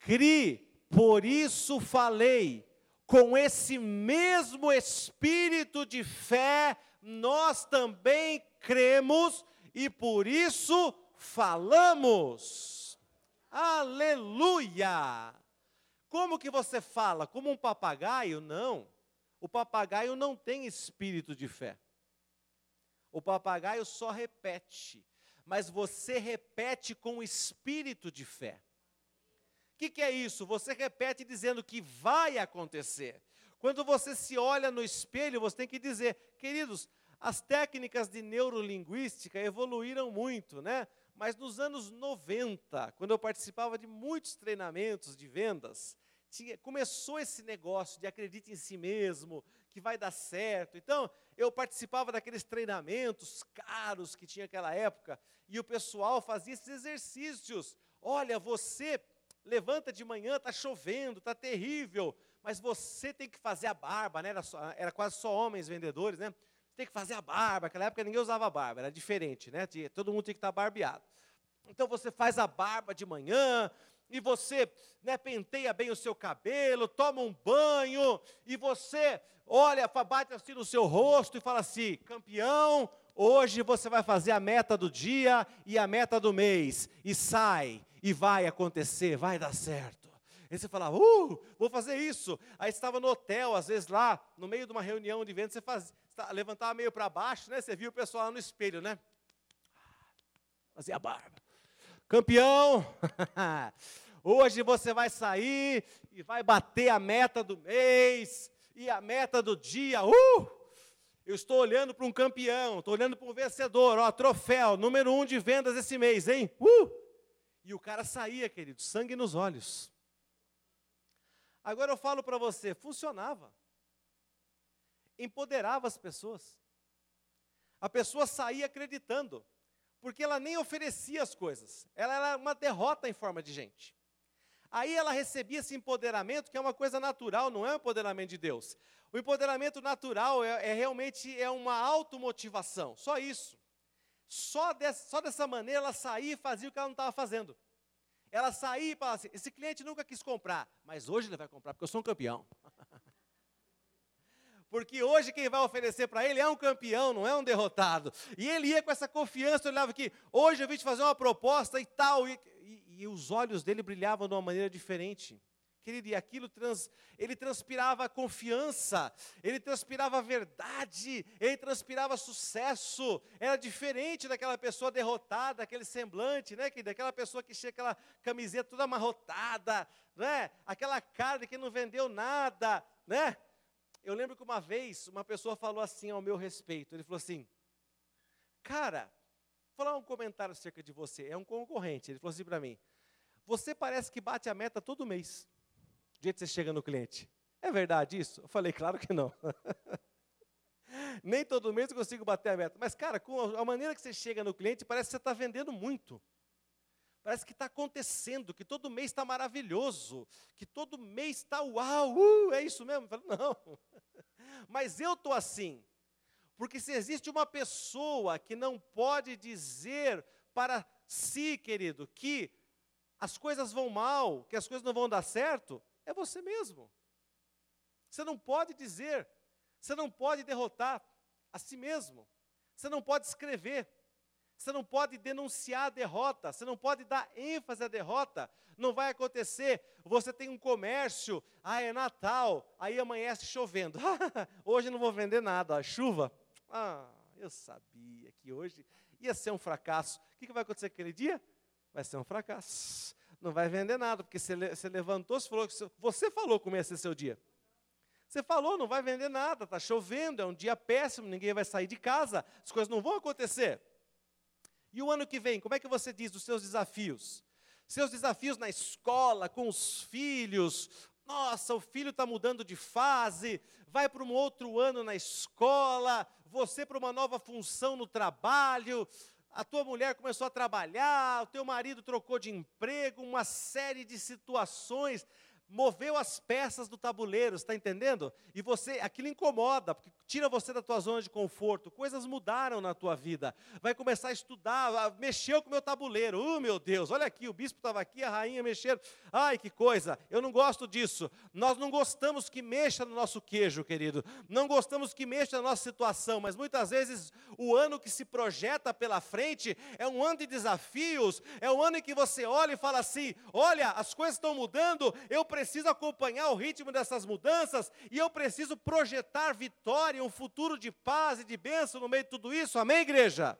Cri, por isso falei. Com esse mesmo espírito de fé, nós também cremos e por isso falamos. Aleluia! Como que você fala? Como um papagaio? Não. O papagaio não tem espírito de fé. O papagaio só repete, mas você repete com espírito de fé. O que, que é isso? Você repete dizendo que vai acontecer. Quando você se olha no espelho, você tem que dizer, queridos, as técnicas de neurolinguística evoluíram muito, né? Mas nos anos 90, quando eu participava de muitos treinamentos de vendas, tinha, começou esse negócio de acredite em si mesmo, que vai dar certo. Então, eu participava daqueles treinamentos caros que tinha naquela época, e o pessoal fazia esses exercícios. Olha, você levanta de manhã, está chovendo, está terrível, mas você tem que fazer a barba, né? Era, só, era quase só homens vendedores, né? Tem que fazer a barba. Naquela época ninguém usava barba, era diferente, né? Todo mundo tinha que estar tá barbeado. Então você faz a barba de manhã, e você né, penteia bem o seu cabelo, toma um banho, e você olha, bate assim no seu rosto e fala assim: campeão, hoje você vai fazer a meta do dia e a meta do mês, e sai, e vai acontecer, vai dar certo. Aí você fala, uh, vou fazer isso. Aí estava no hotel, às vezes lá, no meio de uma reunião de vendas, você faz, levantava meio para baixo, né? Você viu o pessoal lá no espelho, né? Fazia a barba. Campeão, hoje você vai sair e vai bater a meta do mês e a meta do dia. Uh! Eu estou olhando para um campeão, estou olhando para um vencedor, ó, troféu, número um de vendas esse mês, hein? Uh! E o cara saía, querido, sangue nos olhos. Agora eu falo para você, funcionava. Empoderava as pessoas. A pessoa saía acreditando porque ela nem oferecia as coisas. Ela era uma derrota em forma de gente. Aí ela recebia esse empoderamento, que é uma coisa natural, não é um empoderamento de Deus. O empoderamento natural é, é realmente é uma automotivação, só isso. Só, só dessa maneira ela saía e fazia o que ela não estava fazendo. Ela saía e falava assim: esse cliente nunca quis comprar, mas hoje ele vai comprar, porque eu sou um campeão. Porque hoje quem vai oferecer para ele é um campeão, não é um derrotado. E ele ia com essa confiança, olhava que hoje eu vim te fazer uma proposta e tal. E, e, e os olhos dele brilhavam de uma maneira diferente. Querido, e aquilo trans, ele transpirava confiança, ele transpirava verdade, ele transpirava sucesso. Era diferente daquela pessoa derrotada, aquele semblante, né? Que daquela pessoa que chega aquela camiseta toda amarrotada, né? Aquela cara de que não vendeu nada, né? Eu lembro que uma vez uma pessoa falou assim ao meu respeito. Ele falou assim: "Cara, vou falar um comentário acerca de você. É um concorrente. Ele falou assim para mim: "Você parece que bate a meta todo mês." do jeito que você chega no cliente. É verdade isso? Eu falei, claro que não. Nem todo mês eu consigo bater a meta. Mas, cara, com a maneira que você chega no cliente, parece que você está vendendo muito. Parece que está acontecendo, que todo mês está maravilhoso, que todo mês está uau, uh, é isso mesmo? Eu falei, não. Mas eu estou assim. Porque se existe uma pessoa que não pode dizer para si, querido, que as coisas vão mal, que as coisas não vão dar certo, é você mesmo. Você não pode dizer, você não pode derrotar a si mesmo. Você não pode escrever, você não pode denunciar a derrota, você não pode dar ênfase à derrota. Não vai acontecer. Você tem um comércio, ah, é Natal, aí amanhece chovendo. hoje não vou vender nada, ó, chuva. Ah, eu sabia que hoje ia ser um fracasso. O que vai acontecer aquele dia? Vai ser um fracasso não vai vender nada, porque você, você levantou, você falou, você falou como ia ser seu dia. Você falou, não vai vender nada, está chovendo, é um dia péssimo, ninguém vai sair de casa, as coisas não vão acontecer. E o ano que vem, como é que você diz dos seus desafios? Seus desafios na escola, com os filhos, nossa, o filho está mudando de fase, vai para um outro ano na escola, você para uma nova função no trabalho, a tua mulher começou a trabalhar, o teu marido trocou de emprego, uma série de situações moveu as peças do tabuleiro, está entendendo? E você, aquilo incomoda, porque tira você da tua zona de conforto. Coisas mudaram na tua vida. Vai começar a estudar, mexeu com o meu tabuleiro. Uh, meu Deus, olha aqui, o bispo estava aqui, a rainha mexeram. Ai, que coisa. Eu não gosto disso. Nós não gostamos que mexa no nosso queijo, querido. Não gostamos que mexa na nossa situação, mas muitas vezes o ano que se projeta pela frente é um ano de desafios, é um ano em que você olha e fala assim: "Olha, as coisas estão mudando, eu preciso preciso acompanhar o ritmo dessas mudanças e eu preciso projetar vitória, um futuro de paz e de bênção no meio de tudo isso. Amém, igreja?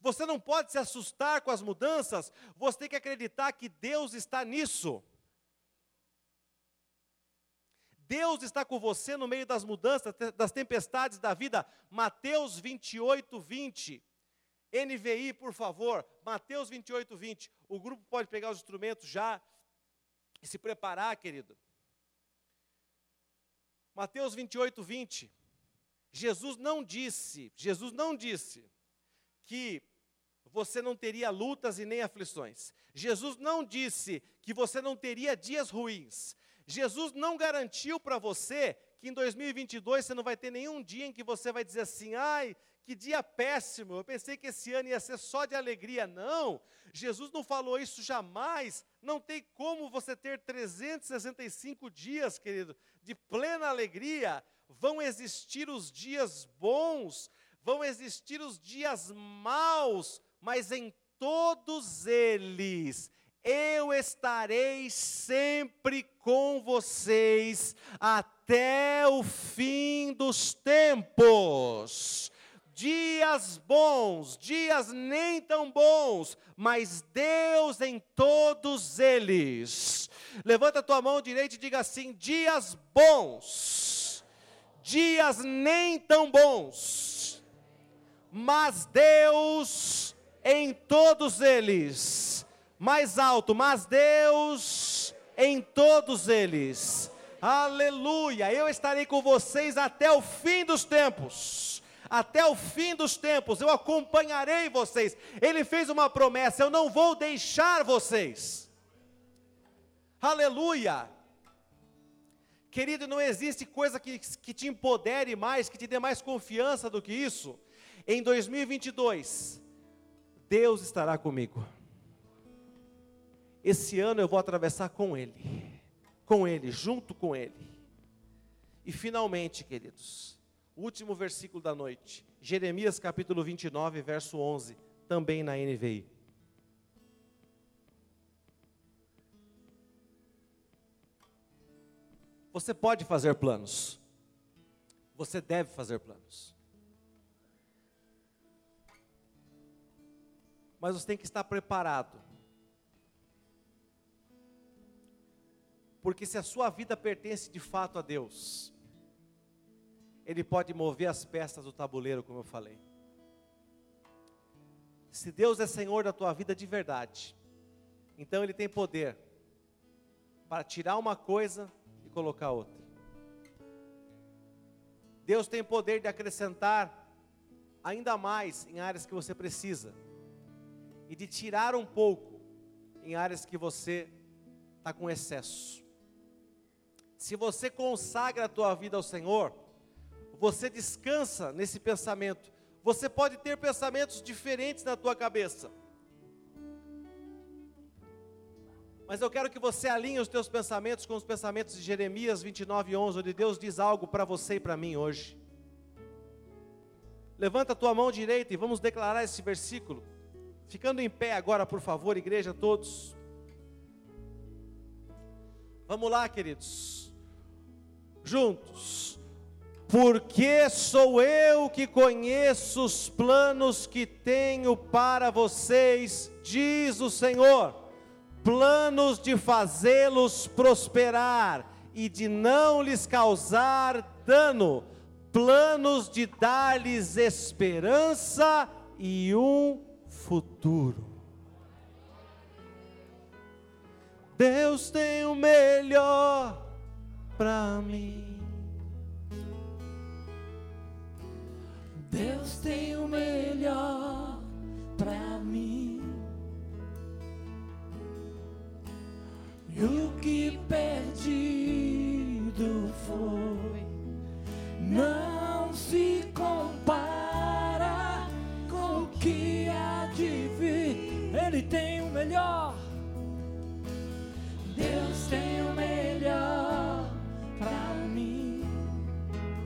Você não pode se assustar com as mudanças, você tem que acreditar que Deus está nisso. Deus está com você no meio das mudanças, das tempestades da vida. Mateus 28, 20. NVI, por favor. Mateus 28, 20. O grupo pode pegar os instrumentos já e se preparar, querido. Mateus 28, 20. Jesus não disse, Jesus não disse que você não teria lutas e nem aflições. Jesus não disse que você não teria dias ruins. Jesus não garantiu para você que em 2022 você não vai ter nenhum dia em que você vai dizer assim: ai, que dia péssimo, eu pensei que esse ano ia ser só de alegria. Não, Jesus não falou isso jamais. Não tem como você ter 365 dias, querido, de plena alegria. Vão existir os dias bons, vão existir os dias maus, mas em todos eles eu estarei sempre com vocês até o fim dos tempos dias bons, dias nem tão bons, mas Deus em todos eles. Levanta a tua mão direita e diga assim: dias bons, dias nem tão bons, mas Deus em todos eles. Mais alto, mas Deus em todos eles. Aleluia! Eu estarei com vocês até o fim dos tempos até o fim dos tempos, eu acompanharei vocês. Ele fez uma promessa: eu não vou deixar vocês. Aleluia! Querido, não existe coisa que, que te empodere mais, que te dê mais confiança do que isso. Em 2022, Deus estará comigo. Esse ano eu vou atravessar com Ele, com Ele, junto com Ele. E finalmente, queridos, último versículo da noite, Jeremias capítulo 29, verso 11, também na NVI. Você pode fazer planos. Você deve fazer planos. Mas você tem que estar preparado. Porque se a sua vida pertence de fato a Deus, Ele pode mover as peças do tabuleiro, como eu falei. Se Deus é Senhor da tua vida de verdade, então Ele tem poder para tirar uma coisa colocar outra. Deus tem poder de acrescentar ainda mais em áreas que você precisa e de tirar um pouco em áreas que você está com excesso. Se você consagra a tua vida ao Senhor, você descansa nesse pensamento. Você pode ter pensamentos diferentes na tua cabeça. Mas eu quero que você alinhe os teus pensamentos com os pensamentos de Jeremias 29, 11, onde Deus diz algo para você e para mim hoje. Levanta a tua mão direita e vamos declarar esse versículo. Ficando em pé agora, por favor, igreja, todos. Vamos lá, queridos. Juntos. Porque sou eu que conheço os planos que tenho para vocês, diz o Senhor planos de fazê-los prosperar e de não lhes causar dano, planos de dar-lhes esperança e um futuro. Deus tem o melhor para mim. Deus tem o melhor para mim. E o que perdido foi, não se compara com o que há de vir. Ele tem o melhor. Deus tem o melhor para mim.